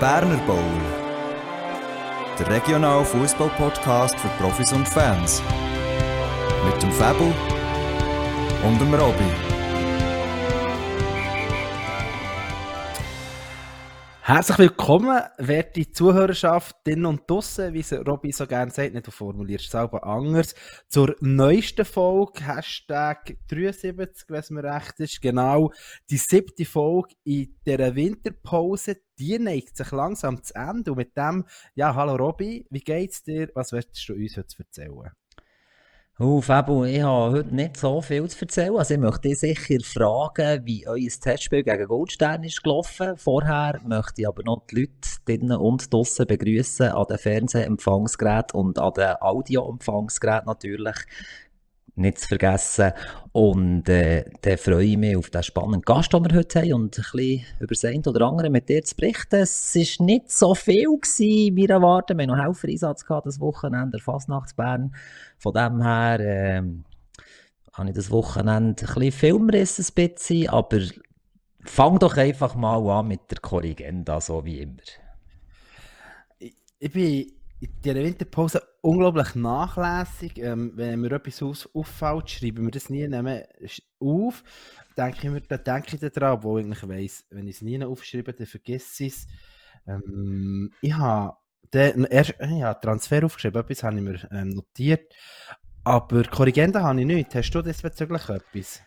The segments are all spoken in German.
Berner Bowl. Der regionale Fußball-Podcast für Profis und Fans. Mit dem Fabel und dem Robby. Herzlich willkommen, werte Zuhörerschaft, drinnen und draussen, wie es Robby so gerne sagt, nicht du formulierst es selber anders, zur neuesten Folge, Hashtag 73, wenn es mir recht ist, genau, die siebte Folge in dieser Winterpause, die neigt sich langsam zu Ende. Und mit dem, ja, hallo Robby, wie geht's dir, was willst du uns heute erzählen? Oh, Fabio, ich habe heute nicht so viel zu erzählen. Also ich möchte dich sicher fragen, wie euer Testspiel gegen Goldstern ist gelaufen. Vorher möchte ich aber noch die Leute drinnen und draussen begrüßen an den Fernsehempfangsgeräten und an den Audioempfangsgeräten natürlich nicht zu vergessen. Und äh, dann freue ich mich auf den spannenden Gast, den wir heute haben und ein bisschen über das eine oder andere mit dir zu berichten. Es war nicht so viel, gewesen, wir erwarten. Wir haben noch Helfereinsatz gehabt, das Wochenende, der Fasnachtsbern. Von dem her äh, habe ich das Wochenende ein bisschen Filmriss ein bisschen, aber fang doch einfach mal an mit der Korrigenda, so wie immer. Ich, ich bin in dieser Winterpause unglaublich nachlässig. Ähm, wenn mir etwas auf, auffällt, schreiben wir das nie nehmen auf. Denke ich mir, dann denke ich daran, obwohl ich eigentlich weiss, wenn ich es nie aufschreibe, dann vergesse ich es. Ähm, ich habe erst, ich habe Transfer aufgeschrieben, etwas habe ich mir ähm, notiert. Aber Korrigenda habe ich nicht. Hast du diesbezüglich etwas?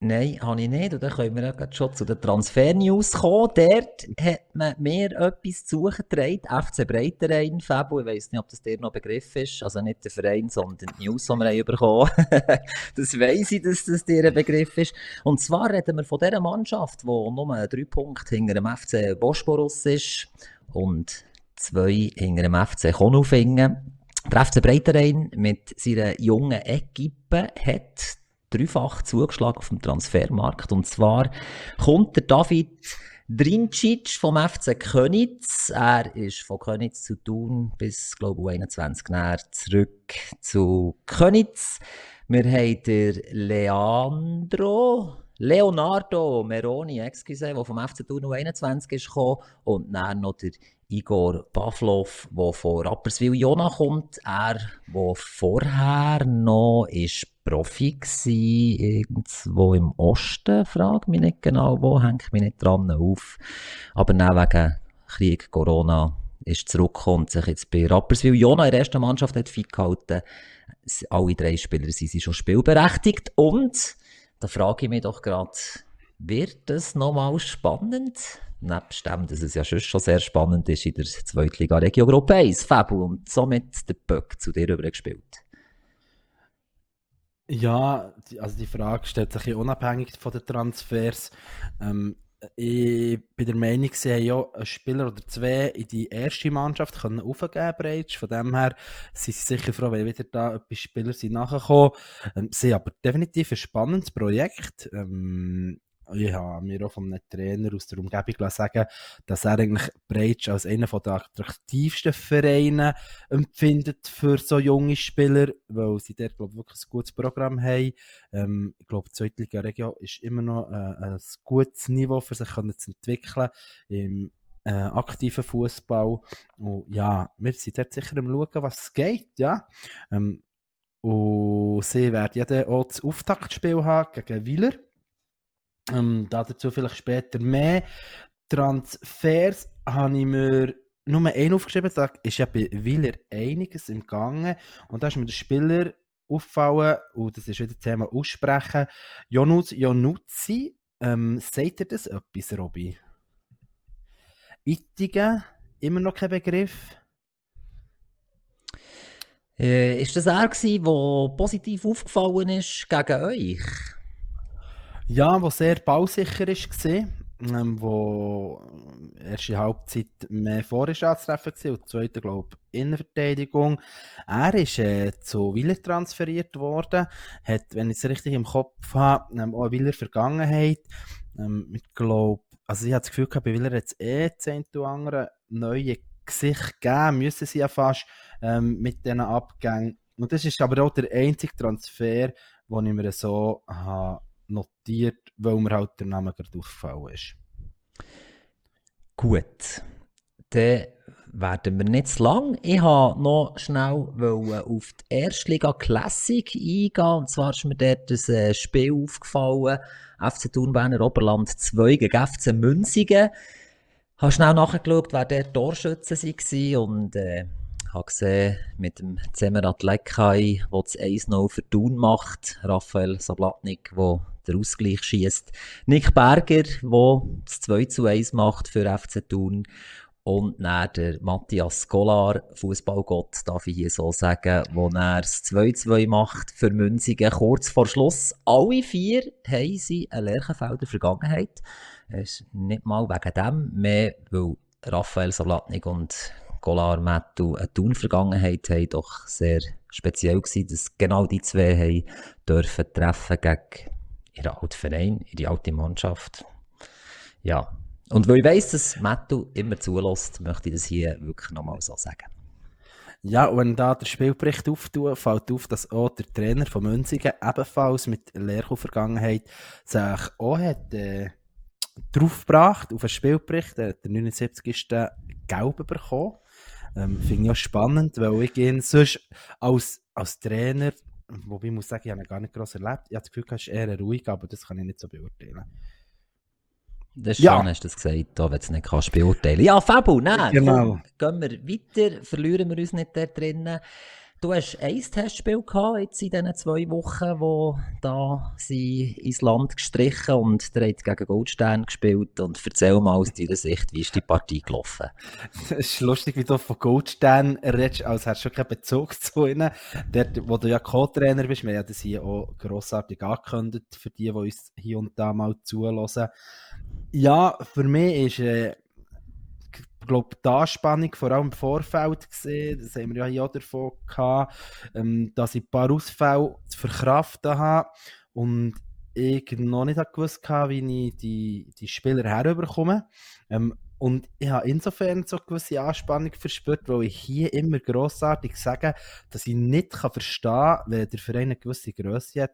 Nein, habe ich nicht. Und dann können wir ja schon zu den Transfer-News kommen. Dort hat man mir etwas zu suchen getragen. FC Breiterein, Fabo, ich weiss nicht, ob das dir noch Begriff ist. Also nicht der Verein, sondern die News, die wir haben bekommen Das weiss ich, dass das dir ein Begriff ist. Und zwar reden wir von dieser Mannschaft, die nur drei Punkte hinter dem FC Bosporus ist und zwei hinter dem FC Konufingen. Der FC Breiterein mit seiner jungen Equipe hat dreifach zugeschlagen auf dem Transfermarkt. Und zwar kommt der David Drincic vom FC Könitz. Er ist von Könitz zu Thun bis, glaube ich, 21 näher zurück zu Könitz. Wir haben den Leandro, Leonardo Meroni, excuse, der vom FC Thun 21 ist gekommen. Und dann noch der Igor Pavlov, der von Rapperswil Jona kommt. Er, der vorher noch ist Profi gewesen, irgendwo im Osten, frage mich nicht genau wo, hängt mich nicht dran auf. Aber dann wegen Krieg, Corona, ist zurückgekommen und sich jetzt bei Rapperswil Jona in der ersten Mannschaft hat fit gehalten. Alle drei Spieler sind schon spielberechtigt und da frage ich mich doch gerade, wird das nochmal spannend? Nebst dem, dass es ja schon sehr spannend ist in der Zweitliga Regio Gruppe 1, Fabu, und somit der Böck zu dir übergespielt. Ja, also die Frage stellt sich unabhängig von den Transfers. Ähm, ich bin der Meinung, sie haben ja einen Spieler oder zwei in die erste Mannschaft können aufgeben bereits. Von dem her sind sie sicher froh, wenn wieder da etwas Spieler sind nachgekommen. Ähm, sie haben aber definitiv ein spannendes Projekt. Ähm, ich habe mir auch von einem Trainer aus der Umgebung sagen dass er eigentlich Breitsch als einer der attraktivsten Vereine empfindet für so junge Spieler, weil sie dort, glaube ich, wirklich ein gutes Programm haben. Ähm, ich glaube, die Zweitliga Region ist immer noch äh, ein gutes Niveau für sich können zu entwickeln im äh, aktiven Fußball. Und ja, wir sind dort sicher am schauen, was geht, ja. Ähm, und sie werden ja dann auch das Auftaktspiel haben gegen Wieler ähm, dazu vielleicht später mehr. Transfers habe ich mir nur einen aufgeschrieben, da ist ja bei Willer einiges im Gange und da ist mir der Spieler auffallen, und das ist wieder das Thema Aussprechen, Jonuz Jonuzzi, ähm, sagt ihr das etwas, Robby? Ittigen, immer noch kein Begriff? Äh, ist das er der positiv aufgefallen ist gegen euch? Ja, wo sehr bausicher war, ähm, wo erste Halbzeit mehr Vorstandstreffen war und zweite, glaube ich, Innenverteidigung. Er ist äh, zu Willer transferiert worden, hat, wenn ich es richtig im Kopf habe, ähm, auch Willer Vergangenheit. Ähm, ich glaube, also ich habe das Gefühl gehabt, bei Willer hat es eh zehn andere neue Gesicht geben, müssen sie ja fast ähm, mit diesen Abgängen. Und das ist aber auch der einzige Transfer, den ich mir so habe notiert, weil mir halt der Name gerade aufgefallen ist. Gut. dann werden wir nicht zu lang. Ich wollte noch schnell auf die Erstliga Classic eingehen. Und zwar ist mir dort ein äh, Spiel aufgefallen. FC Thunberner Oberland 2 gegen FC Münzigen. Ich habe schnell nachgeschaut, wer der Torschütze war und äh, habe gesehen, mit dem Zemerat Lekai, der das 1-0 für Thun macht, Raphael Sablatnik, der den Ausgleich schießt, Nick Berger, der das 2 1 macht für FC Thun und dann der Matthias Golar, Fußballgott, darf ich hier so sagen, wo er das 2-2 macht für Münzigen kurz vor Schluss. Alle vier haben sie eine Lerchenfelder Vergangenheit. Es ist nicht mal wegen dem, mehr weil Raphael Salatnik und Golar Mettu eine Tun-Vergangenheit haben, doch sehr speziell gewesen, dass genau die zwei haben dürfen treffen gegen ihren alten Verein, ihre alte Mannschaft. Ja, und weil ich weiss, dass Mattu immer zulässt, möchte ich das hier wirklich nochmal so sagen. Ja, und wenn da der Spielbericht auftut, fällt auf, dass auch der Trainer von Münzigen ebenfalls mit Lehrkuh-Vergangenheit sich auch hat, äh, draufgebracht auf einen Spielbericht. Der 79 ist der Gelb bekommen. Ähm, Finde ich auch spannend, weil ich ihn sonst als, als Trainer, wobei ich muss sagen, ich habe ihn gar nicht gross erlebt. Ich habe das Gefühl, er ist eher ruhig, aber das kann ich nicht so beurteilen. Das ist ja. schön, hast du das gesagt, da, wenn du es nicht kannst beurteilen Ja, Fabu, nein, genau. gehen wir weiter, verlieren wir uns nicht da drinnen. Du hast ein Testspiel gehabt jetzt in diesen zwei Wochen, wo da sie ins Land gestrichen und der hat gegen Goldstern gespielt. Und erzähl mal aus deiner Sicht, wie ist die Partie gelaufen? Es ist lustig, wie du von Goldstern redest, als hättest du keinen Bezug zu ihnen. Dort, wo du ja Co-Trainer bist, wir haben das hier auch grossartig angekündigt, für die, die uns hier und da mal zulassen. Ja, für mich ist, äh, ich glaube, die Anspannung vor allem im Vorfeld gesehen, das haben wir ja hier davon gehabt, ähm, dass ich ein paar Ausfälle zu verkraften habe und ich noch nicht gewusst habe, wie ich die, die Spieler herüberkomme. Ähm, und ich habe insofern so eine gewisse Anspannung verspürt, weil ich hier immer grossartig sage, dass ich nicht kann verstehen kann, wenn der Verein eine gewisse Größe hat,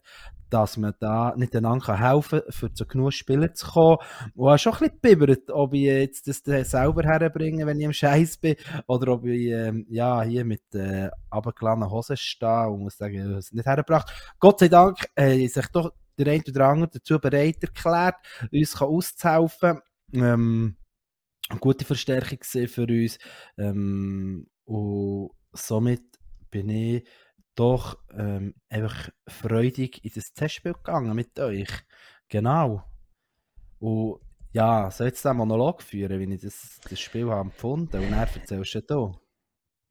dass man da nicht einander helfen kann, für zu genug Spieler zu kommen. Und habe schon ein bisschen gebibbert, ob ich jetzt das selber herbringe, wenn ich im Scheiß bin, oder ob ich ähm, ja, hier mit äh, abgeladenen Hosen stehe und muss sagen, ich habe es nicht hergebracht. Gott sei Dank äh, sich doch der eine oder andere dazu bereit erklärt, uns auszuhelfen. Ähm, gute Verstärkung für uns. Ähm, und somit bin ich doch ähm, einfach freudig in das Testspiel gegangen mit euch. Genau. Und ja, soll jetzt den Monolog führen, wie ich das, das Spiel habe empfunden und er erzählst du da?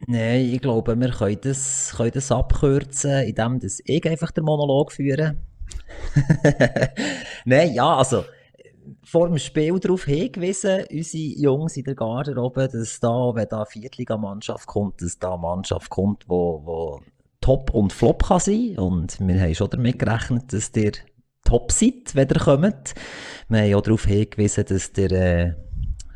Nein, ich glaube, wir können das, können das abkürzen, indem ich einfach den Monolog führe. Nein, ja, also vor dem Spiel darauf hingewiesen, unsere Jungs in der Garderobe, dass da, wenn da Viertligamannschaft kommt, dass da eine Mannschaft kommt, wo, wo Top und Flop kann sein. Und wir haben schon damit gerechnet, dass der Top seid, wenn ihr kommt. Wir haben auch darauf hingewiesen, dass der äh,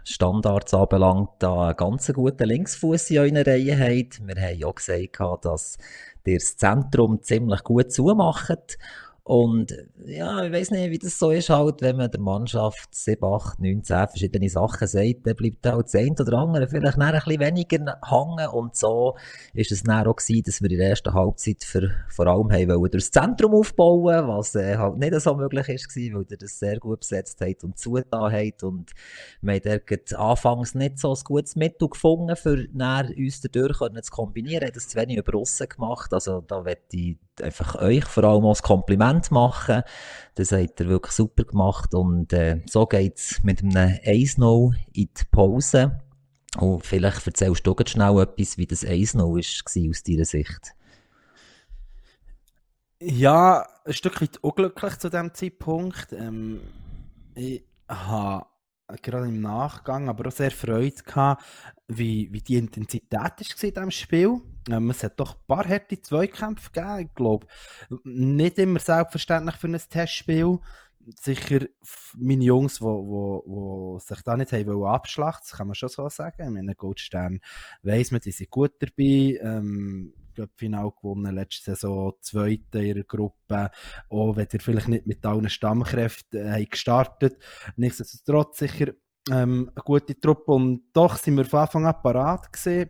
Standards anbelangt, da einen ganz guten Linksfuß in eurer Reihe habt. Wir haben auch gesagt, dass ihr das Zentrum ziemlich gut zumacht. Und ja, ich weiß nicht, wie das so ist, halt, wenn man der Mannschaft 7, 8, 9, 10 verschiedene Sachen sagt, dann bleibt halt das eine oder andere vielleicht ein bisschen weniger hängen. Und so ist es dann auch gewesen, dass wir in der ersten Halbzeit für, vor allem haben wollen durchs Zentrum aufbauen, was äh, halt nicht so möglich ist, weil ihr das sehr gut besetzt habt und zugetan habt. Und wir haben dort anfangs nicht so ein gutes Mittel gefunden, für uns dadurch zu kombinieren, haben das zu wenig über gemacht. Also da werde ich einfach euch vor allem als Kompliment machen. Das habt ihr wirklich super gemacht und äh, so geht's mit einem 1-0 in die Pause. Und vielleicht erzählst du jetzt schnell etwas, wie das 1-0 war aus deiner Sicht. Ja, ein Stück weit unglücklich zu diesem Zeitpunkt. Ähm, ich habe gerade im Nachgang aber auch sehr Freude gehabt, wie, wie die Intensität war in diesem Spiel. Ähm, es hat doch ein paar harte Zweikämpfe gegeben, ich glaube. Nicht immer selbstverständlich für ein Testspiel. Sicher meine Jungs, die wo, wo, wo sich da nicht haben abschlachten, das kann man schon so sagen. Meine Goldstern weiss man, die sind gut dabei. Ähm, Final gewonnen, letzte Saison Zweite ihrer Gruppe, auch wenn ihr vielleicht nicht mit allen Stammkräften äh, gestartet Nichtsdestotrotz sicher ähm, eine gute Truppe und doch sind wir von Anfang an parat gewesen.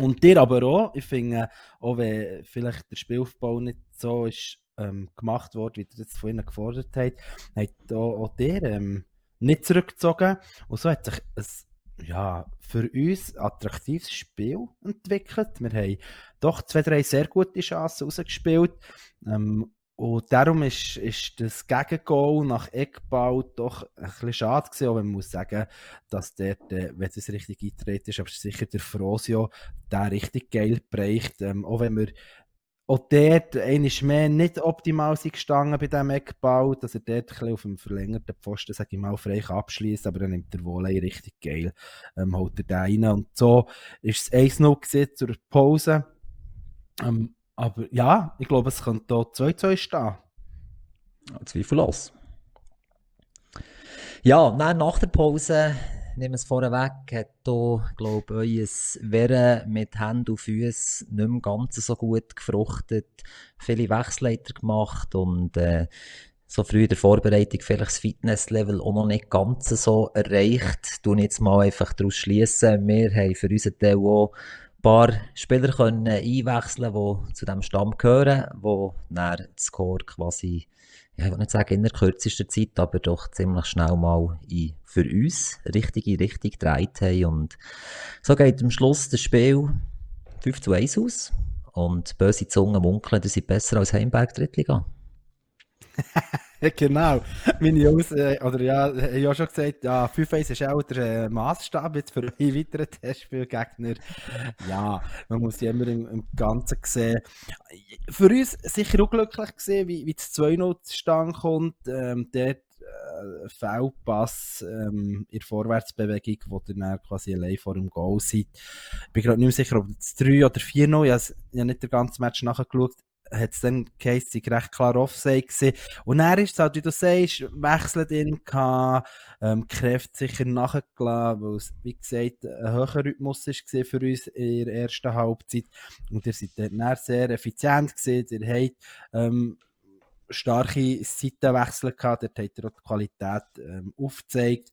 Und dir aber auch, ich finde, auch wenn vielleicht der Spielaufbau nicht so ist ähm, gemacht worden, wie ihr das von ihnen gefordert habt, hat auch, auch dir ähm, nicht zurückgezogen. Und so hat sich ein, ja, für uns attraktives Spiel entwickelt. Wir haben doch zwei, drei sehr gute Chancen rausgespielt. Ähm, und darum ist, ist das Gegengoal nach Eckbau doch ein bisschen schade gewesen, auch wenn man muss sagen, dass der, der wenn es richtig eingetreten ist, aber sicher der Frosio, der richtig geil bereicht, ähm, auch wenn wir auch dort einmal mehr nicht optimal gestanden bei diesem Eckbau, dass er dort ein auf dem verlängerten Pfosten, sage ich mal, frei abschließt, aber dann nimmt der Wolle richtig geil, ähm, holt er den rein und so ist es 1-0 zur Pause. Ähm, aber ja, ich glaube, es könnte hier 2-2 stehen. Zweifellos. Ja, dann nach der Pause, nehmen wir es vorweg, hat hier, glaube ich, euer Wehren mit Händen und Füßen nicht mehr ganz so gut gefruchtet. Viele Wechsleiter gemacht und äh, so früh in der Vorbereitung vielleicht das Fitnesslevel auch noch nicht ganz so erreicht. Du jetzt mal einfach daraus schließen. Wir haben für unseren Teil auch paar Spieler können einwechseln die zu dem Stamm gehören, die dann den Score quasi, ja, ich will nicht sagen in der kürzesten Zeit, aber doch ziemlich schnell mal in, für uns richtige Richtung gedreht haben. Und so geht am Schluss das Spiel 5 zu 1 aus. Und böse Zungen munkeln, die sind besser als Heimberg Drittliga. genau. Meine Jungs, äh, oder ja, ich habe ja schon gesagt, ja, 5-1 ist auch der äh, Maßstab jetzt für einen weiteren Testspielgegner. Ja, man muss ja immer im, im Ganzen sehen. Für uns sicher unglücklich gesehen, wie, wie das 2-0 zustande kommt. Ähm, dort äh, Feldpass ähm, in der Vorwärtsbewegung, wo ihr dann quasi allein vor dem Goal seid. Ich bin gerade nicht mehr sicher, ob es 3 oder 4-0, ich habe nicht den ganzen Match nachgeschaut hat es dann geheißen, recht klar Offside gewesen. Und er ist es halt, wie du sagst, wechselt in gehabt, ähm, Kräfte sicher nachgelassen, weil es, wie gesagt, ein höherer Rhythmus war für uns in der ersten Halbzeit. Und ihr seid dann sehr effizient gewesen, ihr habt, ähm, starke Seitenwechsel gehabt, dort habt ihr auch die Qualität ähm, aufgezeigt.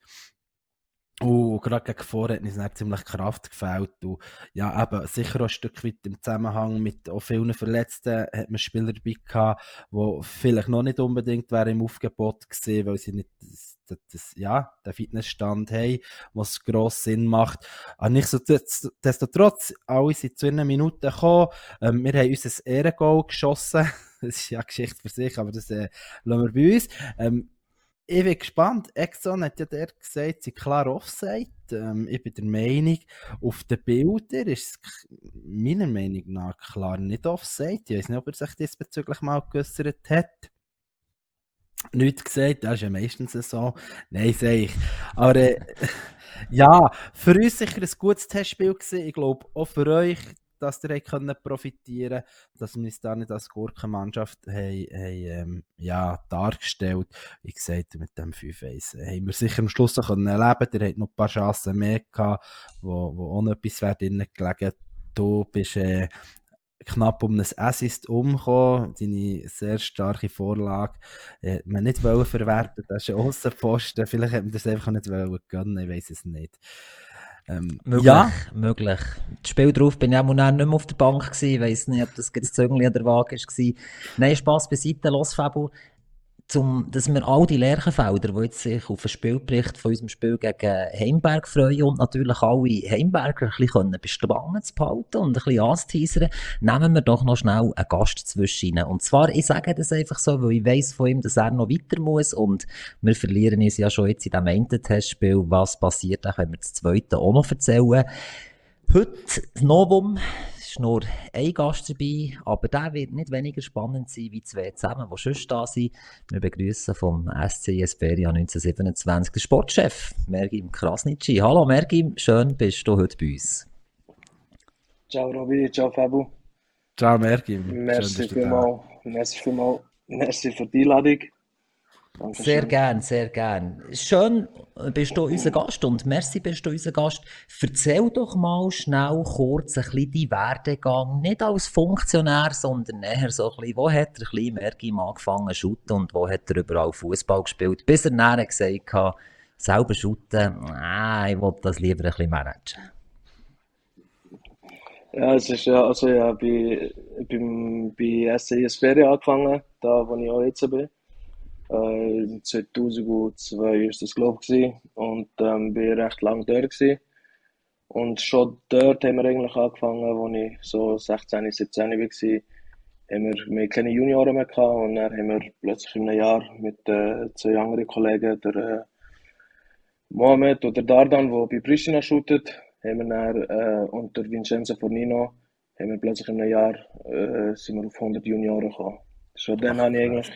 Und gerade gegen vorher hat uns dann ziemlich Kraft gefällt. Und ja, eben, sicher auch ein Stück weit im Zusammenhang mit auch vielen Verletzten hat man Spieler dabei gehabt, die vielleicht noch nicht unbedingt wären im Aufgebot gesehen, weil sie nicht das, das, das, ja, den Fitnessstand haben, was gross Sinn macht. Aber nichtsdestotrotz, alle sind zu einer Minute gekommen. Ähm, wir haben unser Ehrengoal geschossen. das ist ja eine Geschichte für sich, aber das äh, lassen wir bei uns. Ähm, ich bin gespannt. Exxon hat ja der gesagt, sie klar Offside. Ähm, ich bin der Meinung, auf den Bildern ist es meiner Meinung nach klar nicht Offside. Ich weiß nicht, ob er sich diesbezüglich mal geäußert hat. Nichts gesagt, das ist ja meistens so. Nein, sage ich. Aber äh, ja, für uns sicher ein gutes Testspiel gewesen. Ich glaube, auch für euch dass ihr können profitieren dass wir uns da nicht als Gurkenmannschaft haben, haben, ähm, ja, dargestellt. Wie gesagt, mit dem 5-1 äh, haben wir sicher am Schluss können erleben Ihr habt noch ein paar Chancen mehr gehabt, wo, wo auch noch etwas wäre drin gelegen. Du bist äh, knapp um ein Assist umgekommen. Deine sehr starke Vorlage äh, man nicht wollen verwerten. Das ist ein Aussenposten. Vielleicht hätte man das einfach nicht wollen gönnen. Ich weiß es nicht. Ähm, möglich, ja. möglich. Das Spiel drauf bin ich auch nicht mehr auf der Bank gewesen. Ich weiss nicht, ob das das Zöngli an der Waage war. Nein, Spass beiseite. Los, Fabio zum, dass wir all die Lerchenfelder, die jetzt sich auf den Spielbericht von unserem Spiel gegen Heimberg freuen und natürlich alle Heimberger ein bisschen bestragen zu behalten und ein bisschen anzuteasern, nehmen wir doch noch schnell einen Gast zwischen Und zwar, ich sage das einfach so, weil ich weiss von ihm, dass er noch weiter muss und wir verlieren uns ja schon jetzt in diesem einen Testspiel. Was passiert, können wir das zweite auch noch erzählen. Heute das Novum, ist nur ein Gast dabei, aber der wird nicht weniger spannend sein wie zwei zusammen, die schon da sind. Wir begrüßen vom SC Esperia 1927 den Sportchef Mergim Krasnitschi. Hallo Mergim, schön bist du heute bei uns. Ciao Robi, ciao Fabu. Ciao Mergim. Merci vielmals, merci vielmals, merci für die Einladung. Dankeschön. Sehr gern, sehr gern. Schön bist du unser Gast und merci bist du unser Gast. Erzähl doch mal schnell kurz ein bisschen deinen Werdegang, nicht als Funktionär, sondern eher so ein bisschen, wo hat er ein bisschen Merkim angefangen zu und wo hat er überall Fußball gespielt, bis er nachher gesagt hat, selber shooten, äh, ich will das lieber ein bisschen managen. Ja, es ist ja, also ja, bei, beim, bei SCI Esperia angefangen, da wo ich auch jetzt bin. Äh, 2002 war das, glaube ich, und ähm, bin recht lange dort. Gewesen. Und schon dort haben wir eigentlich angefangen, als ich so 16, 17 war, haben wir, wir keine Junioren mehr gehabt und dann haben wir plötzlich in einem Jahr mit äh, zwei anderen Kollegen, der äh, Mohamed oder Dardan, der bei Pristina shootet, haben wir dann, äh, und der Vincenzo Fornino, haben wir plötzlich in einem Jahr äh, sind wir auf 100 Junioren gekommen. Schon dann habe ich eigentlich,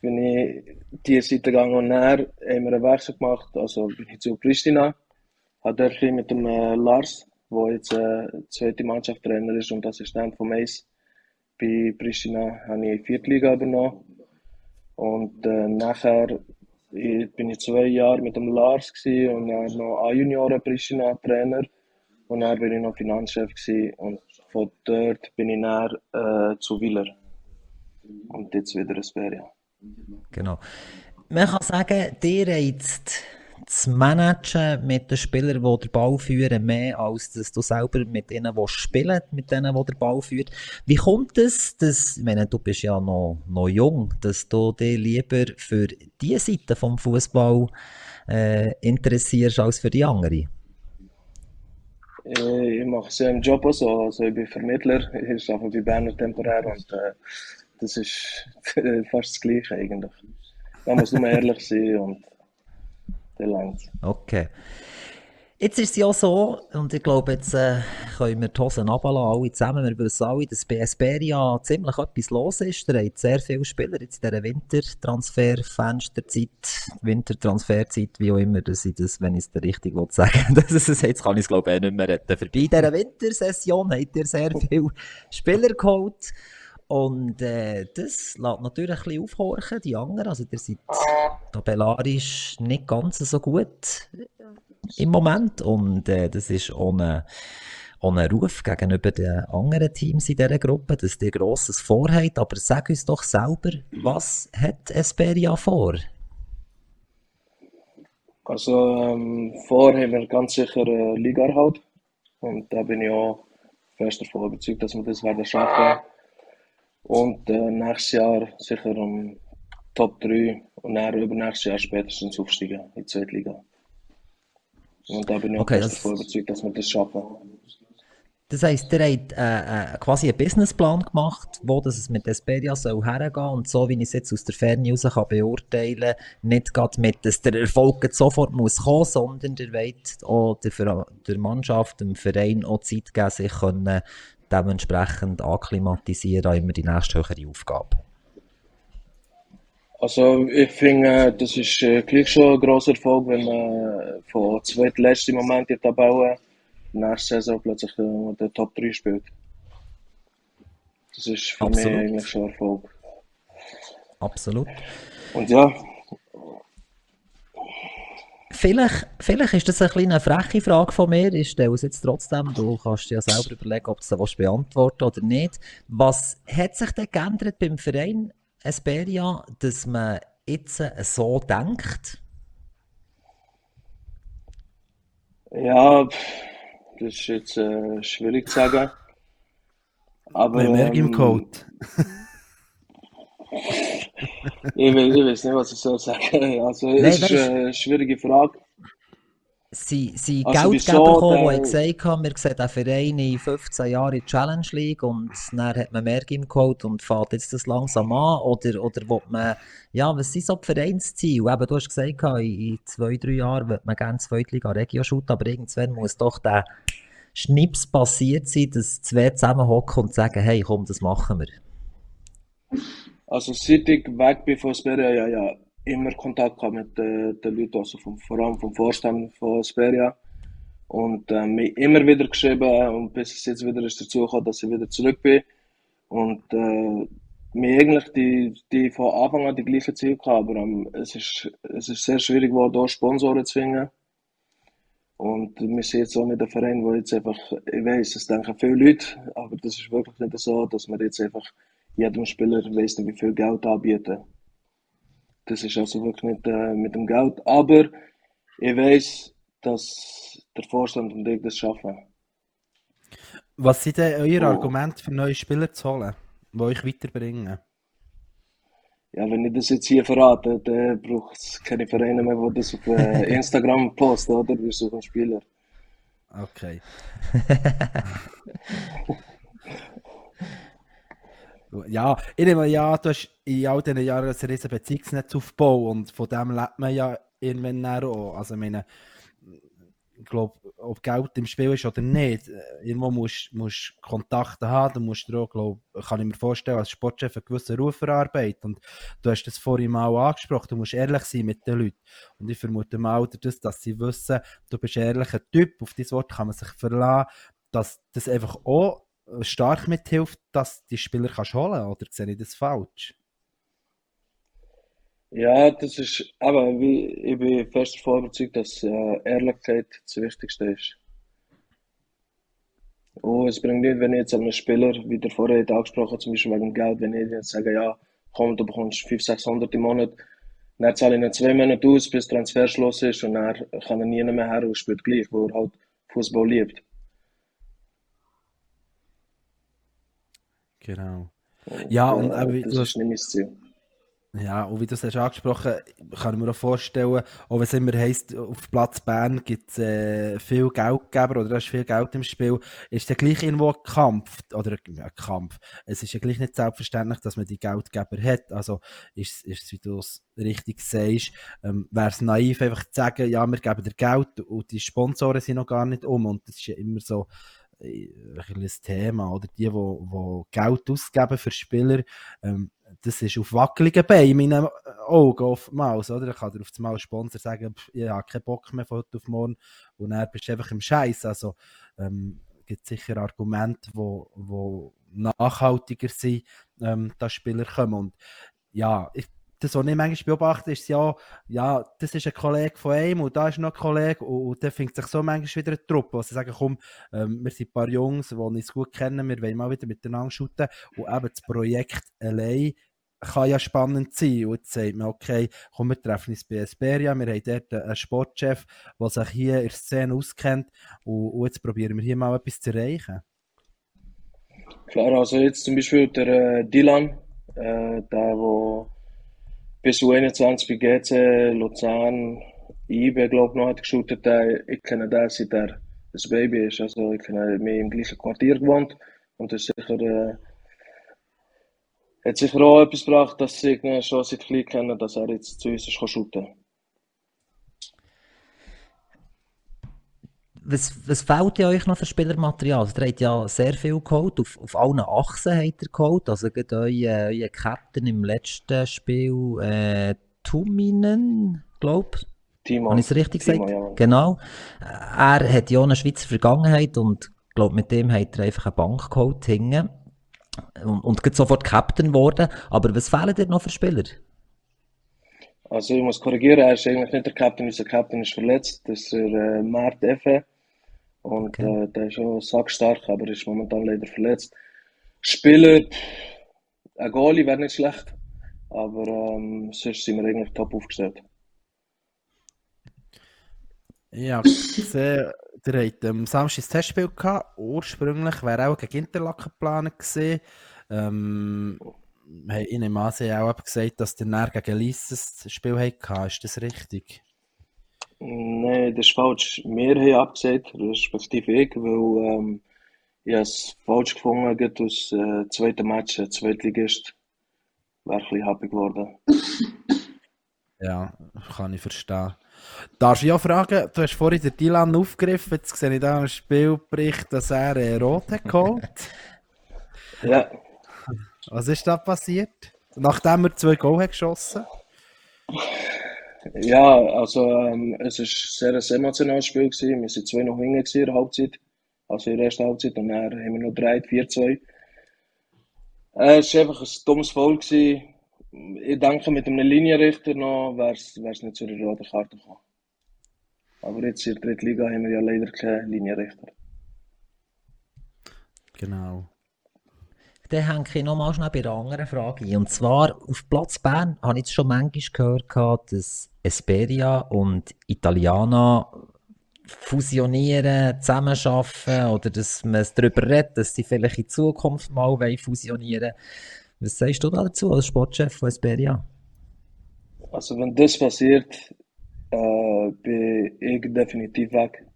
bin ich diese Seite gegangen und dann haben wir einen Wechsel gemacht, also bin ich zu Pristina habe dort mit dem äh, Lars, der jetzt äh, zweite Mannschaftstrainer ist und Assistent von Ace bei Pristina, habe ich die Viertliga übernommen. Und äh, nachher ich, bin ich zwei Jahre mit dem Lars gewesen, und dann noch A-Junioren Pristina Trainer. Und dann bin ich noch Finanzchef und von dort bin ich dann äh, zu Willer. Und jetzt wieder ein Speria. Genau. Man kann sagen, dir jetzt zu managen mit den Spielern, die den Ball führen, mehr als dass du selber mit die spielen, mit denen, die den Ball führen. Wie kommt es, dass, ich meine, du bist ja noch, noch jung, dass du dich lieber für diese Seite vom Fußball äh, interessierst als für die andere? Äh, ich mache es ja im Job so. Also ich bin Vermittler, ich arbeite bei Berner temporär und äh, das ist fast das Gleiche eigentlich. Da muss nur ehrlich sein und der langt. Okay. Jetzt ist es ja so, und ich glaube, jetzt äh, können wir die Hosen runterlassen, alle zusammen. Wir wissen alle, dass bei Esperia ziemlich etwas los ist. Da hat sehr viele Spieler jetzt in dieser Wintertransferfensterzeit, Wintertransferzeit, wie auch immer, dass ich das, wenn ich es richtig sagen will, das ist, jetzt kann ich es glaube ich nicht mehr retten. Vorbei dieser Wintersession habt ihr sehr viele Spieler geholt. Und äh, das lässt natürlich ein bisschen aufhorchen, die anderen. Also, ihr seid tabellarisch nicht ganz so gut im Moment. Und äh, das ist ohne, ohne Ruf gegenüber den anderen Teams in dieser Gruppe, dass ihr Grosses vorhabt. Aber sag uns doch selber, was hat Esperia vor? Also, ähm, vor haben wir ganz sicher äh, Liga-Erhalt. Und da bin ich auch fest davon überzeugt, dass wir das werden schaffen und äh, nächstes Jahr sicher um Top 3 und dann übernächstes Jahr spätestens aufsteigen in die zweite Liga. Und da bin ich okay, davon überzeugt, dass wir das schaffen. Das heisst, ihr habt äh, äh, quasi einen Businessplan gemacht, wo das es mit Esperia soll hergehen und so, wie ich es jetzt aus der Ferne raus kann beurteilen nicht gerade mit, dass der Erfolg sofort muss kommen, sondern ihr wollt auch der, der Mannschaft, dem Verein auch Zeit geben, sich können dementsprechend akklimatisieren immer die nächste höhere Aufgabe? Also ich finde, das ist äh, gleich schon ein grosser Erfolg, wenn man von zweitletzten Moment in der Tabelle nächste Saison plötzlich äh, der Top 3 spielt. Das ist für Absolut. mich eigentlich schon ein Erfolg. Absolut. Und ja, Vielleicht, vielleicht ist das eine kleine freche Frage von mir. Ich stelle es jetzt trotzdem. Du kannst dir ja selber überlegen, ob du es beantworten oder nicht. Was hat sich denn geändert beim Verein Esperia, dass man jetzt so denkt? Ja, das ist jetzt äh, schwierig zu sagen. Aber, Mehr ähm, im Code. Ich, weiß, ich weiß nicht, was ich soll sagen. Also, Nein, es ist eine schwierige Frage. Sie sind also Geldgeber gekommen, die gesagt haben, wir sehen den Verein in 15 Jahren in die Challenge League und dann hat man mehr Game geholt und fährt jetzt das langsam an oder, oder will man, ja, was sind so die Vereinsziele? Eben, du hast gesagt, in zwei, drei Jahren wird man gerne Zweitliga Regio shooten, aber irgendwann muss doch der Schnips passiert sein, dass zwei zusammenhocken und sagen, hey, komm, das machen wir. Also seit ich weg bin von Speria, ja, ja, immer Kontakt gehabt mit äh, den Leuten, also vom, vor allem vom Vorstand von Speria. Und äh, mich immer wieder geschrieben und bis es jetzt wieder ist dazu gekommen, dass ich wieder zurück bin. Und äh, mir eigentlich die, die von Anfang an die gleichen Ziele gehabt, aber ähm, es, ist, es ist sehr schwierig geworden, hier Sponsoren zu finden. Und wir sind jetzt auch nicht ein Verein, wo jetzt einfach, ich weiß, es denken viele Leute, aber das ist wirklich nicht so, dass wir jetzt einfach jedem Spieler weiss nicht, wie viel Geld anbieten. das ist also wirklich nicht äh, mit dem Geld. Aber ich weiß, dass der Vorstand und ich das schaffen. Was sind denn eure Oh. Argumente für neue Spieler zu holen, die euch weiterbringen? Ja, wenn ich das jetzt hier verrate, dann braucht es keine Vereine mehr, die das auf äh, Instagram posten, oder? Wir suchen Spieler. Okay. Ja, ich nehme ja, du hast in all diesen Jahren ein riesen Beziehungsnetz aufgebaut und von dem lebt man ja irgendwann auch. Also ich meine, ich glaube, ob Geld im Spiel ist oder nicht, irgendwo musst du Kontakte haben, du musst dir auch, glaub, kann ich mir vorstellen, als Sportchef einen gewissen Ruf erarbeiten und du hast das vorhin mal angesprochen, du musst ehrlich sein mit den Leuten und ich vermute mal, dass, dass sie wissen, du bist ein ehrlicher Typ, auf dein Wort kann man sich verlassen, dass das einfach auch stark mithilft, dass die Spieler kannst holen oder sehe ich das falsch? Ja, das ist, aber ich bin fest davon überzeugt, dass äh, Ehrlichkeit das Wichtigste ist. Und es bringt nichts, wenn ich jetzt einem Spieler, wie der vorher hat angesprochen, zum Beispiel wegen Geld, wenn ich jetzt sage, ja, komm, du bekommst 500, 600 im Monat, dann zahle ich ihn zwei Monate aus, bis Transferschluss ist und dann kann er nie mehr her und spielt gleich, wo er halt Fußball liebt. Genau. Ja, und äh, auch wie das du ist nicht mein Ziel. Ja, und wie du es hast angesprochen kann ich mir auch vorstellen, auch wenn es immer heisst, auf Platz Bern gibt es äh, viel Geldgeber oder da ist viel Geld im Spiel, ist dann gleich irgendwo ein Kampf, oder ja, ein Kampf. Es ist ja gleich nicht selbstverständlich, dass man die Geldgeber hat. Also ist, es, wie du es richtig sagst, ähm, wäre es naiv, einfach zu sagen, ja, wir geben dir Geld und die Sponsoren sind noch gar nicht um. Und das ist ja immer so ein bisschen Thema, oder die, die, die Geld ausgeben für Spieler, ähm, das ist auf wackeligen Beinen in meinen Augen oftmals, oder? Da kann dir auf einmal ein Sponsor sagen, ich habe keinen Bock mehr von heute auf morgen und dann bist du einfach im Scheiß. Also ähm, gibt sicher Argumente, wo, wo nachhaltiger sind, ähm, dass Spieler kommen. Und ja, ich, das, was ich manchmal beobachte, ist ja, ja, das ist ein Kollege von einem und da ist noch ein Kollege und, und dann findet sich so manchmal wieder eine Truppe, wo sie sagen, komm, ähm, wir sind ein paar Jungs, die uns gut kennen, wir wollen mal wieder miteinander shooten und eben das Projekt allein kann ja spannend sein. Und jetzt sagt man, okay, komm, wir treffen uns bei Esperia, wir haben dort einen Sportchef, der sich hier in der Szene auskennt und, und jetzt probieren wir hier mal etwas zu erreichen. Klar, also jetzt zum Beispiel der äh, Dylan, äh, der, wo bis U21 bei GC Luzern, IB, glaube ich, noch hat geshootet, ich kenne den, seit er ein Baby ist. Also ich kenne mich im gleichen Quartier gewohnt und das ist sicher, äh, hat sicher auch etwas gebracht, dass ich ihn schon seit klein kenne, dass er jetzt zu uns ist shooten. Was, was fehlt ja euch noch für Spielermaterial? Also, ihr habt ja sehr viel geholt, auf, auf allen Achsen habt ihr geholt. Also gerade euer, euer Captain im letzten Spiel, äh, Tuminen, glaube ich. Timo, Habe ich es richtig Timo, gesagt? ja. Genau. Er hat ja eine Schweizer Vergangenheit und glaube, mit dem hat er einfach eine Bank geholt hinten. Und, und geht sofort Captain geworden. Aber was fehlen dir noch für Spieler? Also ich muss korrigieren, er ist eigentlich nicht der Captain, unser Captain ist verletzt, das ist der äh, Mert Effe. Und Okay. äh, der ist schon sackstark, aber ist momentan leider verletzt. Spieler, ein Goalie wäre nicht schlecht, aber ähm, sonst sind wir eigentlich top aufgestellt. Ja, gesehen, ihr habt am Samstag das Testspiel gehabt. Ursprünglich wäre auch gegen Interlaken geplant gewesen. Ähm, ich nehme an, sie haben auch gesagt, dass der näher gegen Lies das Spiel hatte. Ist das richtig? Nein, das ist falsch. Wir haben abgesagt, respektive ich, weil ähm, ich habe es falsch gefunden, gerade aus äh, zweiten Match, ein Zweitligist, wäre ein bisschen happy geworden. Ja, kann ich verstehen. Darfst du ja fragen, du hast vorhin den Dylan aufgegriffen, jetzt sehe ich da im Spielbericht, dass er äh, rot hat geholt. Ja, Was ist da passiert? Nachdem er zwei Goal hat geschossen Ja, also ähm, es war ein sehr emotionales Spiel. Gewesen. Wir waren zwei noch hinten in der Halbzeit, also in der ersten Halbzeit, und dann haben wir noch 3, 4-2. Äh, es war einfach ein dummes Foul. Gewesen. Ich denke, mit einem Linienrichter noch wäre es nicht zu einer roten Karte gekommen. Aber jetzt in der dritten Liga haben wir ja leider keinen Linienrichter. Genau. Dann hänge ich nochmal schnell bei einer anderen Frage ein. Und zwar, auf Platz Bern habe ich jetzt schon manchmal gehört, dass Esperia und Italiana fusionieren, zusammenarbeiten oder dass man darüber redet, dass sie vielleicht in Zukunft mal fusionieren wollen. Was sagst du dazu als Sportchef von Esperia? Also wenn das passiert, äh, bin ich definitiv weg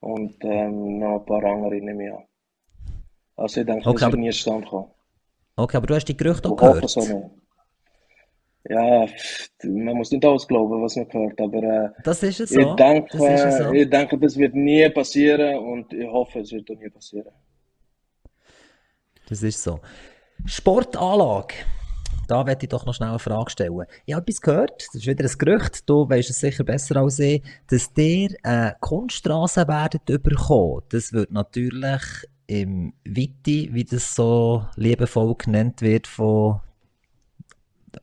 und ähm, noch ein paar andere ich an. Also ich denke, Okay, das wird aber- nie zustande kommen. Okay, aber du hast die Gerüchte auch Ich gehört. so. Ja, man muss nicht alles glauben, was man hört, aber äh, Das ist es ich so. denke, Das ist es so. ich denke, das wird nie passieren und ich hoffe, es wird auch nie passieren. Das ist so. Sportanlage. Da werde ich doch noch schnell eine Frage stellen. Ich habe etwas gehört, das ist wieder ein Gerücht, du weißt es sicher besser als ich, dass ihr eine Kunststraße werdet bekommen. Das wird natürlich im Viti, wie das so liebevoll genannt wird von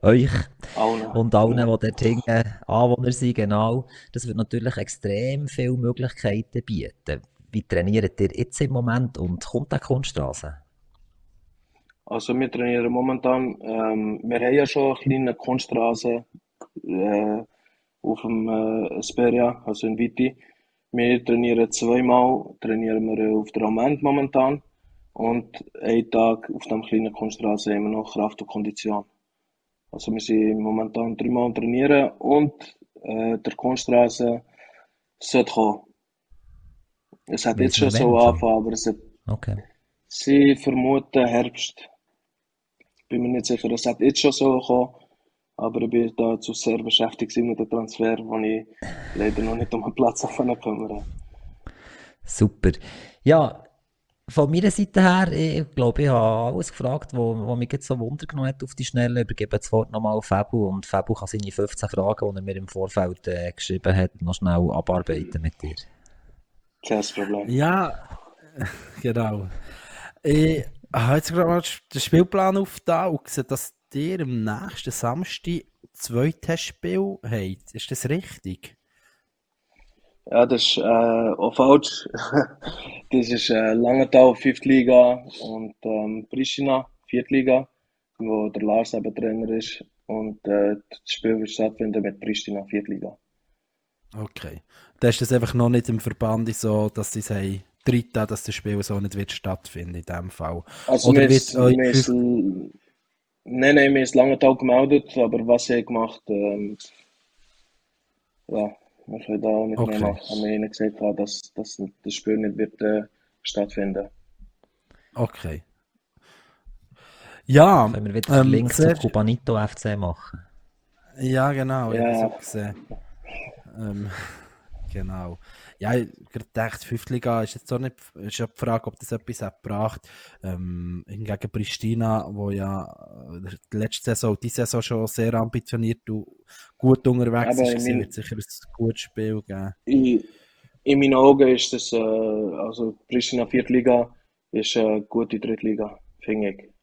euch Allen. und allen, die dort hinten Anwohner sind, genau. Das wird natürlich extrem viele Möglichkeiten bieten. Wie trainiert ihr jetzt im Moment und kommt der Kunststraße? Also wir trainieren momentan, ähm, wir haben ja schon eine kleine Kunststraße äh, auf dem äh, Esperia, also in Viti. Wir trainieren zweimal, trainieren wir auf der Amend momentan und einen Tag auf dem kleinen haben wir noch Kraft und Kondition. Also wir sind momentan dreimal am trainieren und äh, der Kunststraße sollte kommen. Es hat jetzt schon so angefangen, aber es hat Okay. Sie vermuten Herbst. Bin mir nicht sicher, es hat jetzt schon so gekommen, aber ich bin dazu sehr beschäftigt mit dem Transfer, wo ich leider noch nicht um den Platz kümmern. Super. Ja, von meiner Seite her, ich glaube, ich habe alles gefragt, was wo, wo mich jetzt so Wunder genommen hat auf die Schnelle. Ich übergebe das Wort nochmal auf Fabu und Fabu kann seine 15 Fragen, die er mir im Vorfeld äh, geschrieben hat, noch schnell abarbeiten mit dir. Kein Problem. Ja, genau. Ich habe jetzt gerade mal den Spielplan aufgetan und gesehen, dass ihr am nächsten Samstag zwei Testspiele habt. Ist das richtig? Ja, das ist äh, auch falsch. Das ist äh, Langenthal, 5. Liga und ähm, Pristina, 4. Liga, wo der Lars eben Trainer ist. Und äh, das Spiel wird stattfinden mit Pristina, 4. Liga. Okay. Da ist das einfach noch nicht im Verband so, dass sie sagen, dritten, dass das Spiel so nicht wird stattfinden in dem Fall. Also Oder mir wird ist, nein, nein, mir ist Langenthal gemeldet, aber was sie gemacht, ähm, ja, wir können da auch nicht Okay. mehr machen. Haben wir ihnen gesagt, dass, dass das Spiel nicht wird äh, stattfinden. Okay. Ja, Können wir wieder ähm, Link sehr- zu Cubanito FC machen? Ja, genau, ich Ja. habe das auch gesehen. Ähm, genau. Ja, ich gedacht, Fünftliga ist jetzt auch nicht, ist ja die Frage, ob das etwas hat gebracht. Ähm, hingegen Pristina, wo ja äh, die letzte Saison, die Saison schon sehr ambitioniert und gut unterwegs Aber ist, mein- wird sicher ein gutes Spiel geben. In, in meinen Augen ist das, äh, also Pristina Viertliga ist eine gute Drittliga, finde ich.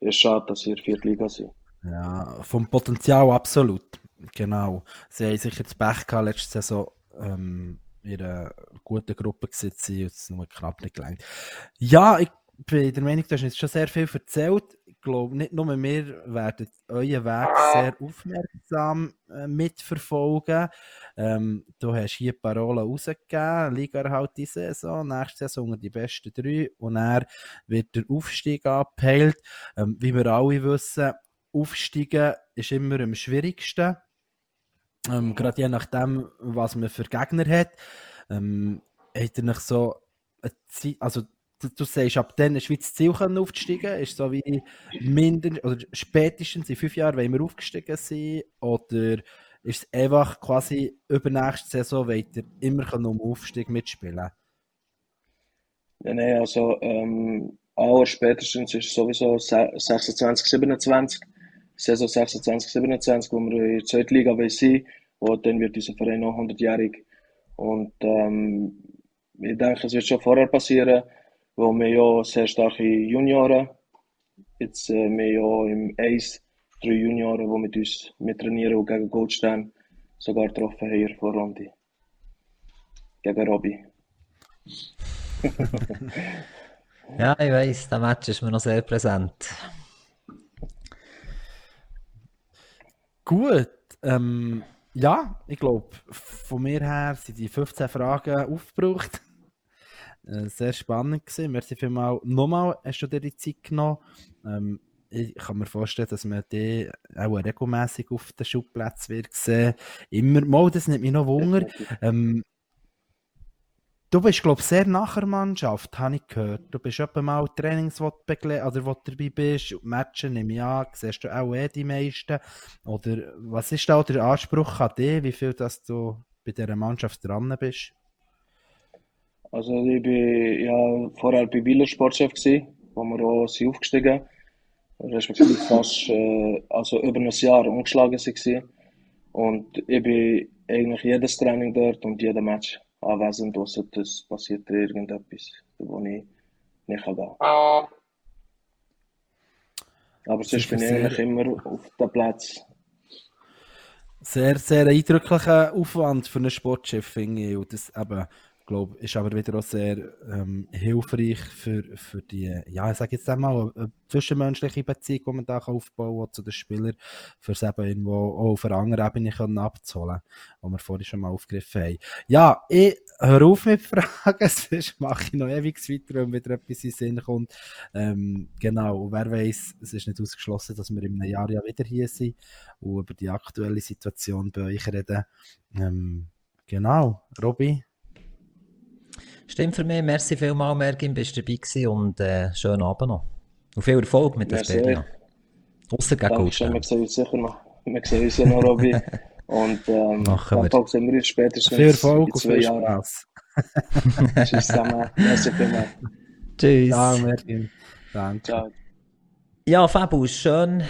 Ist schade, dass sie in der Viertliga sind. Ja, vom Potenzial absolut. Genau. Sie haben sicher das Pech gehabt letzte Saison ähm, in einer guten Gruppe gesetzt und es nur knapp nicht gelangt. Ja, ich bin der Meinung, du hast jetzt schon sehr viel erzählt. Ich glaube, nicht nur wir werden euren Weg sehr aufmerksam äh, mitverfolgen. Ähm, du hast hier Parolen rausgegeben, Liga halt diese Saison, nächste Saison die besten drei und er wird der Aufstieg abgeheilt. Ähm, wie wir alle wissen, Aufsteigen ist immer am schwierigsten. Ähm, Gerade je nachdem, was man für Gegner hat. Ähm, hat er nicht so eine Zeit, also du, du sagst, ab dann ist wie das Ziel können aufzusteigen, ist so wie mindestens, oder spätestens in fünf Jahren wollen wir aufgestiegen sein, oder ist es einfach quasi übernächste Saison wollt ihr immer um Aufstieg mitspielen? Ja, nein, also ähm, aller spätestens ist sowieso se- 26, 27, Saison 26, 27, wo wir in der zweiten Liga sein und dann wird dieser Verein noch 100-jährig. Und ähm, ich denke, es wird schon vorher passieren, weil wir ja sehr starke Junioren, jetzt äh, wir ja im Ace drei Junioren, die mit uns mittrainieren und gegen Goldstein sogar getroffen haben in der Vorrunde. Gegen Robby. Ja, ich weiss, der Match ist mir noch sehr präsent. Gut, ähm, ja, ich glaube, von mir her sind die 15 Fragen aufgebraucht. Äh, sehr spannend gewesen. Merci vielmals. Nochmal hast du dir die Zeit genommen. Ähm, ich kann mir vorstellen, dass man die auch regelmäßig auf den Schubplätzen wird sehen. Immer mal, das nimmt mich noch Wunder. Ähm, du bist, glaube ich, sehr nach der Mannschaft, habe ich gehört. Du bist etwa mal Trainings, wo du, oder wo du dabei bist. Matchen nehme ich an, siehst du auch eh die meisten. Oder was ist da der Anspruch an dich, wie viel dass du bei dieser Mannschaft dran bist? Also ich bin ja vorher bei Wieler Sportchef wo wir auch sind aufgestiegen respektive fast äh, also über ein Jahr umgeschlagen. Und ich bin eigentlich jedes Training dort und jedes Match anwesend, außer es passiert irgendetwas, wo ich nicht gehen kann. Aber sonst bin ich eigentlich immer auf dem Platz. Sehr, sehr eindrücklicher Aufwand für einen Sportchef, finde ich. Und das eben glaube, ist aber wieder auch sehr ähm, hilfreich für, für die, ja, ich sage jetzt einmal, eine zwischenmenschliche Beziehung, die man da aufbauen kann zu den Spielern, für es eben irgendwo auch auf einer anderen Ebene können abzuholen, die wir vorhin schon mal aufgegriffen haben. Ja, ich höre auf mit Fragen, sonst mache ich noch ewig weiter, wenn wieder etwas in den Sinn kommt. Ähm, genau, und wer weiß, es ist nicht ausgeschlossen, dass wir in einem Jahr ja wieder hier sind und über die aktuelle Situation bei euch reden. Ähm, genau, Robby, Stimmt für mich. Merci vielmals, Mergin, bist du dabei gewesen und äh, schönen Abend noch. Und viel Erfolg mit der Sperria. Außer gegen Dankeschön, wir sehen uns sicher noch. Wir sehen uns ja noch, Robby. Und ähm, Machen wir. sehen wir uns spätestens viel Erfolg in zwei Jahren. Tschüss zusammen. Merci vielmals. Tschüss. Ja, Merkin. Danke. Ciao. Ja, Fabu, schön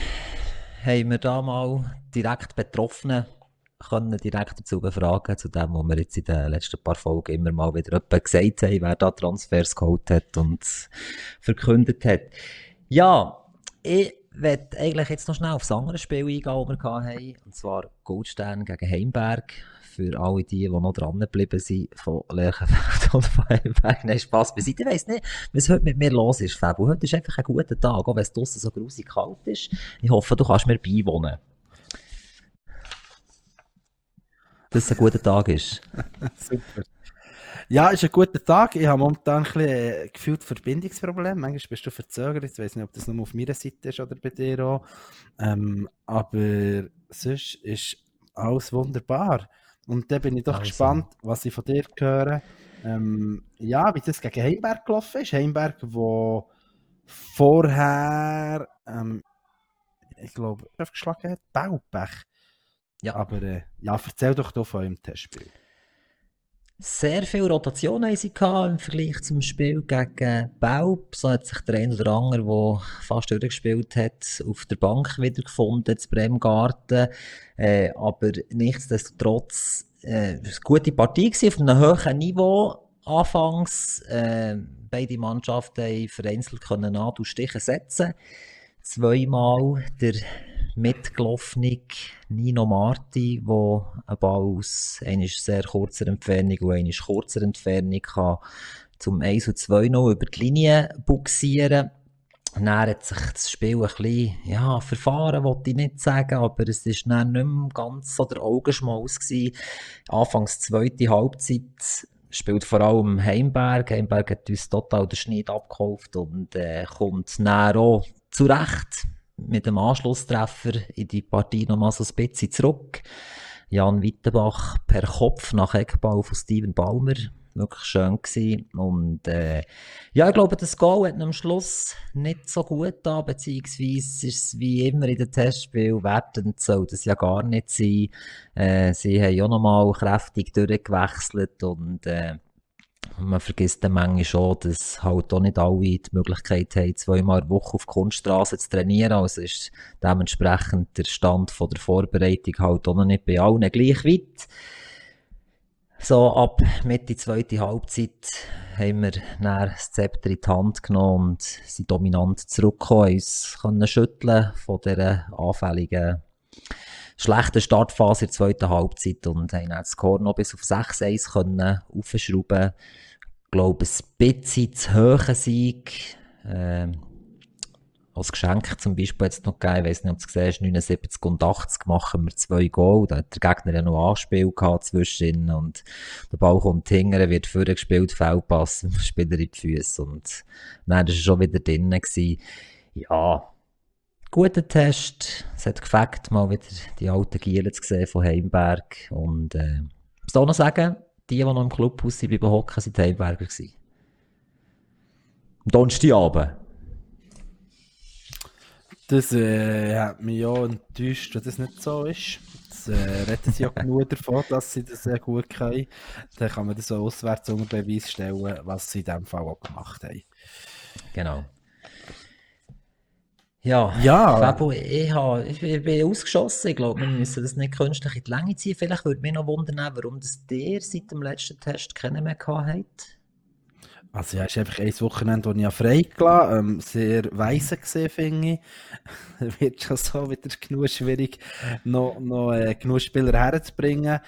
haben wir da mal direkt Betroffene können direkt dazu befragen, zu dem, was wir jetzt in den letzten paar Folgen immer mal wieder gesagt haben, wer da Transfers geholt hat und verkündet hat. Ja, ich werde eigentlich jetzt noch schnell auf das andere Spiel eingehen, das wir hatten, und zwar Goldstern gegen Heimberg. Für alle die, die noch dran geblieben sind von Lerchenfeld und von Heimberg. Nein, Spass beiseite. Ich weiss nicht, was heute mit mir los ist, Fabu. Heute ist einfach ein guter Tag, auch wenn es draussen so grusig kalt ist. Ich hoffe, du kannst mir beiwohnen. Dass es ein guter Tag ist. Super. Ja, ist ein guter Tag. Ich habe momentan ein bisschen äh, gefühlt Verbindungsproblem. Manchmal bist du verzögert. Ich weiß nicht, ob das nur auf meiner Seite ist oder bei dir auch. Ähm, aber sonst ist alles wunderbar. Und da bin ich doch Also. gespannt, was ich von dir höre. Ähm, ja, wie das gegen Heimberg gelaufen ist. Heimberg, wo vorher, ähm, ich glaube, aufgeschlagen hat, Baupech. Ja. Aber äh, ja, erzähl doch doch von eurem Testspiel. Sehr viel Rotation haben sie gehabt im Vergleich zum Spiel gegen Baub. So hat sich der eine oder andere, der fast durchgespielt hat, auf der Bank wiedergefunden, zu Bremgarten. Äh, aber nichtsdestotrotz, äh, eine gute Partie gewesen, auf einem hohen Niveau. Anfangs, äh, beide Mannschaften vereinzelt können Nadelstiche setzen. Zweimal der mitgelaufene Nino Marti, der einen Ball aus einer sehr kurzer Entfernung und einer kurzer Entfernung kann zum 1 und 2 noch über die Linie buxieren. Dann hat sich das Spiel ein bisschen, ja, verfahren, wollte ich nicht sagen, aber es dann nicht mehr ganz so der Augenschmaus. Anfangs zweite Halbzeit spielt vor allem Heimberg. Heimberg hat uns total den Schnitt abgekauft und äh, kommt dann auch zurecht mit dem Anschlusstreffer in die Partie nochmal so ein bisschen zurück. Jan Wittenbach per Kopf nach Eckball von Steven Balmer. Wirklich schön gewesen. Und, äh, ja, ich glaube, das Goal hat am Schluss nicht so gut da, beziehungsweise ist es wie immer in den Testspielen wertend, soll das ja gar nicht sein. Äh, sie haben ja nochmal kräftig durchgewechselt und, äh, man vergisst dann manchmal schon, dass halt auch nicht alle die Möglichkeit haben, zweimal der Woche auf Kunststraße zu trainieren. Also ist dementsprechend der Stand von der Vorbereitung halt auch noch nicht bei allen gleich weit. So, ab Mitte zweite Halbzeit haben wir dann das Zepter in die Hand genommen und sind dominant zurückgekommen, uns können schütteln von dieser anfälligen schlechten Startphase in der zweiten Halbzeit und haben dann das Score noch bis auf 6-1 können aufschrauben. Ich glaube ein bisschen zu hohen Sieg. Ähm, als Geschenk zum Beispiel jetzt noch gegeben, ich weiss nicht, ob du es gesehen hast, 79 und 80 machen wir zwei Goal, da hat der Gegner ja noch Anspiel gehabt zwischen und der Ball kommt hinterher, wird vorgespielt, Feldpass, Spieler in die Füße und nein, das war schon wieder drinnen. Ja, guter Test, es hat gefällt, mal wieder die alten Gielen zu sehen von Heimberg und äh, ich muss auch noch sagen, die, die noch im Clubhaus sind, bleiben hocken, sind Heimberger gewesen. Am Donnerstagabend. Das äh, hat mich ja enttäuscht, dass das nicht so ist. Das äh, retten sie ja genug davon, dass sie das sehr gut können. Dann kann man das so auswärts unter Beweis stellen, was sie in diesem Fall auch gemacht haben. Genau. Ja, Ja. Fabo, ich, habe, ich bin ausgeschossen. Ich glaube, wir müssen das nicht künstlich in die Länge ziehen. Vielleicht würde mich noch wundern, warum das der seit dem letzten Test keinen mehr gehabt hat. Also ja, es ist einfach ein Wochenende, das ich ja freigelassen ähm, Sehr weise gesehen, finde ich. Wird schon so wieder genug schwierig, noch, noch äh, genug Spieler herzubringen.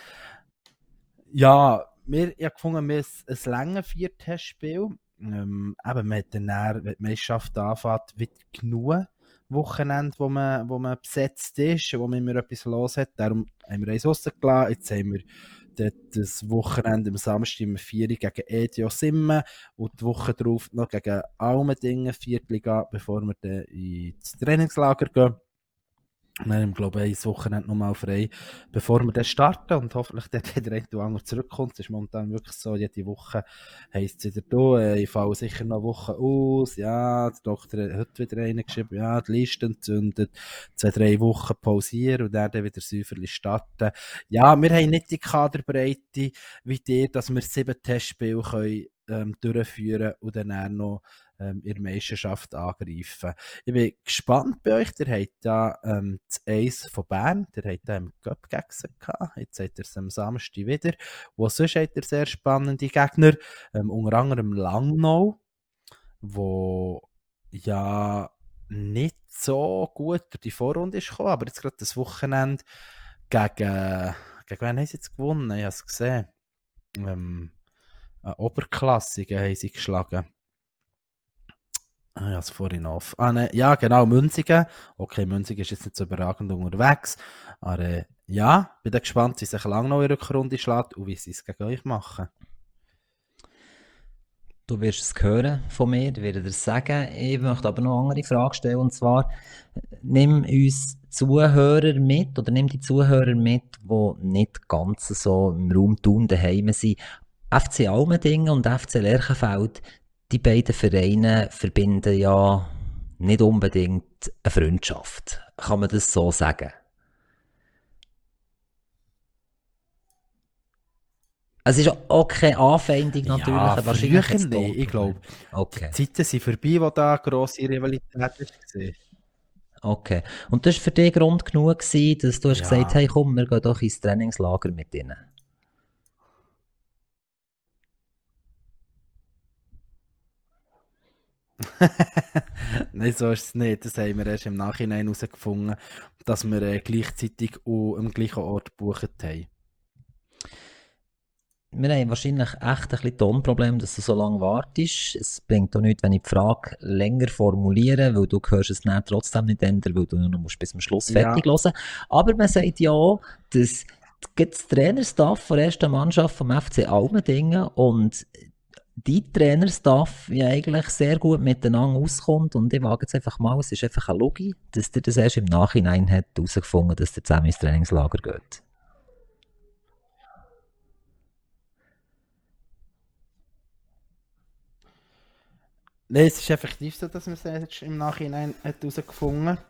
Ja, wir, ich habe gefunden, wir haben ein, langes Viertestspiel. Ähm, eben, man hat dann, dann, wenn die Meisterschaft anfängt, wieder genug Wochenende, wo man, wo man besetzt ist, wo man immer etwas los hat. Darum haben wir eins rausgelassen. Jetzt haben wir das Wochenende am Samstag um 4 Uhr gegen EDO Simmen und die Woche darauf noch gegen Almendingen, Viertliga, bevor wir dann ins Trainingslager gehen. Und dann haben glaube ich, ein Wochenende nochmal frei, bevor wir dann starten und hoffentlich dann der eine oder andere zurückkommt. Es ist momentan wirklich so, jede Woche heisst es wieder da, äh, ich falle sicher noch eine Woche aus, ja, der Doktor hat heute wieder einen geschrieben, ja, die Liste entzündet, zwei, drei Wochen pausieren und dann, dann wieder säuferlich starten. Ja, wir haben nicht die Kaderbreite wie dir, dass wir sieben Testspiele können, ähm, durchführen und dann auch noch ähm, in der Meisterschaft angreifen. Ich bin gespannt bei euch. Ihr habt da ähm, das Eis von Bern, ihr habt da im Cup gegessen. Jetzt habt ihr es am Samstag wieder. Wo sonst habt ihr sehr spannende Gegner, ähm, unter anderem Langnau, wo ja nicht so gut durch die Vorrunde ist gekommen, aber jetzt gerade das Wochenende gegen, gegen wen haben sie jetzt gewonnen? Ich habe es gesehen. Ähm, eine Oberklassige haben sie geschlagen. Ah, ja, vorhin auf. Ah, ne, ja, genau, Münzigen. Okay, Münzigen ist jetzt nicht so überragend unterwegs. Aber äh, ja, bin da gespannt, wie sich lang noch in Rückrunde schlägt und wie sie es gegen euch machen. Du wirst es hören von mir, ich werde dir sagen. Ich möchte aber noch eine andere Frage stellen, und zwar, nimm uns Zuhörer mit, oder nimm die Zuhörer mit, die nicht ganz so im Raum tun daheim sind. FC Almendingen und FC Lerchenfeld, die beiden Vereine verbinden ja nicht unbedingt eine Freundschaft. Kann man das so sagen? Es ist auch keine Anfeindung natürlich, ja, wahrscheinlich früher nicht. Ich glaube, Okay. die Zeiten sind vorbei, wo da grosse Rivalität war. Okay. Und das war für dich Grund genug, gewesen, dass du hast Ja. gesagt hey komm, wir gehen doch ins Trainingslager mit ihnen. Nein, so ist es nicht. Das haben wir erst im Nachhinein herausgefunden, dass wir äh, gleichzeitig auch am gleichen Ort gebucht haben. Wir haben wahrscheinlich echt ein bisschen Tonproblem, dass du so lange wartest. Es bringt auch nichts, wenn ich die Frage länger formuliere, weil du hörst es dann trotzdem nicht ändern, weil du nur noch musst bis zum Schluss Ja. fertig hören. Aber man sagt ja auch, dass das Trainerstaff der ersten Mannschaft vom FC Almendingen und die Trainerstaff ja eigentlich sehr gut miteinander auskommt und ich wage jetzt einfach mal, es ist einfach eine Logik, dass der das erst im Nachhinein hat herausgefunden, dass der zusammen ins Trainingslager geht. Nein, es ist effektiv so, dass man es erst im Nachhinein herausgefunden hat.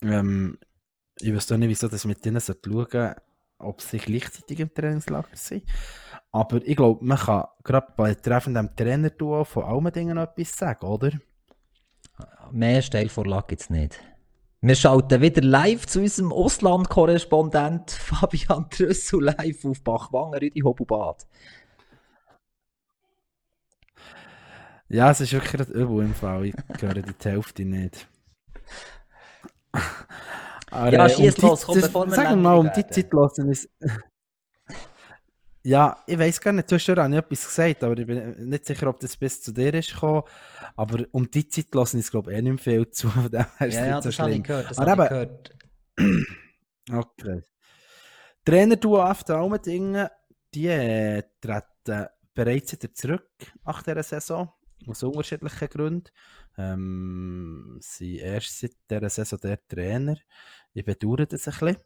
Ähm, ich weiß auch nicht, wieso das mit denen schauen sollte, ob sie gleichzeitig im Trainingslager sind. Aber ich glaube, man kann gerade bei treffendem Trainer-Duo von Almendingen noch etwas sagen, oder? Mehr Steilvorlage gibt es nicht. Wir schalten wieder live zu unserem Auslandkorrespondent Fabian Trüssel live auf Bachwangen, Rüdi Hobubad. Ja, es ist wirklich übel im Fall. Ich höre die Hälfte nicht. Aber, Ja, äh, schieß die- los, komm, bevor wir Sagen wir mal, um die. Zeit lassen ist. Ja, ich weiß gar nicht, zwischendurch habe ich etwas gesagt, aber ich bin nicht sicher, ob das bis zu dir ist gekommen. Aber um die Zeit lassen es, glaube ich, eh nicht mehr viel zu. Von dem ist Ja, ja, so das habe ich gehört. Das Aber habe gehört. Okay. Trainer Duo AFT Almendingen, die äh, treten bereits wieder zurück nach dieser Saison, aus unterschiedlichen Gründen. Ähm, sind erst seit dieser Saison der Trainer. Ich bedauere das ein bisschen,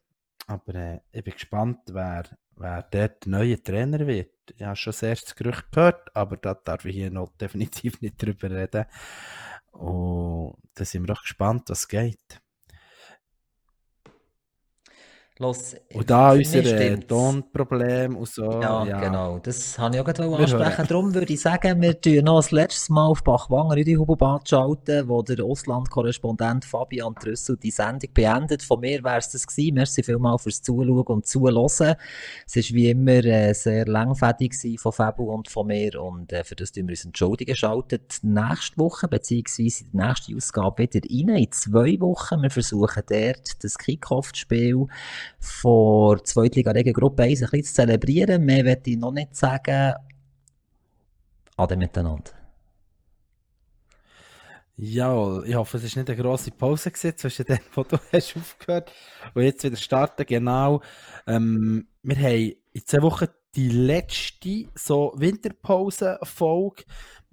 aber äh, ich bin gespannt, wer, wer dort der neue Trainer wird. Ich habe schon das erste Gerücht gehört, aber da darf ich hier noch definitiv nicht drüber reden. Und da sind wir auch gespannt, was geht. Los, Und da unser äh, stimmt's. Tonproblem und so. Ja, ja. genau. Das habe ich auch gerade ansprechen. hören. Darum würde ich sagen, wir tun noch das letzte Mal auf Bachwanger in die Hubelbad schalten, wo der Auslandkorrespondent Fabian Trüssel die Sendung beendet. Von mir wäre es das gewesen. Merci vielmals fürs Zuschauen und Zuhören. Es war wie immer äh, sehr langfädig von Fabu und von mir und äh, für das tun wir uns entschuldigen. Schaltet nächste Woche, beziehungsweise die nächste Ausgabe wieder rein. In zwei Wochen. Wir versuchen dort das Kickoff-Spiel vor Zweitliga-Regen Gruppe 1 ein bisschen zu zelebrieren. Mehr möchte ich noch nicht sagen. Ade miteinander. Ja, ich hoffe, es war nicht eine grosse Pause gewesen, zwischen dem, wo du hast aufgehört und jetzt wieder starten. Genau. Ähm, wir haben in zwei Wochen die letzte so Winterpause-Folge,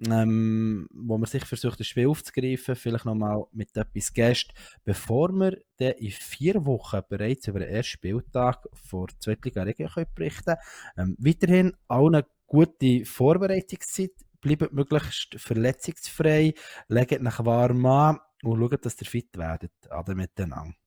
ähm, wo man sich versucht, das Spiel aufzugreifen, vielleicht nochmal mit etwas Gästen, bevor wir dann in vier Wochen bereits über den ersten Spieltag vor der Zweitliga Regen können berichten ähm, Weiterhin allen gute Vorbereitungszeit, bleibt möglichst verletzungsfrei, legt nach warm an und schaut, dass ihr fit werdet. Ade miteinander.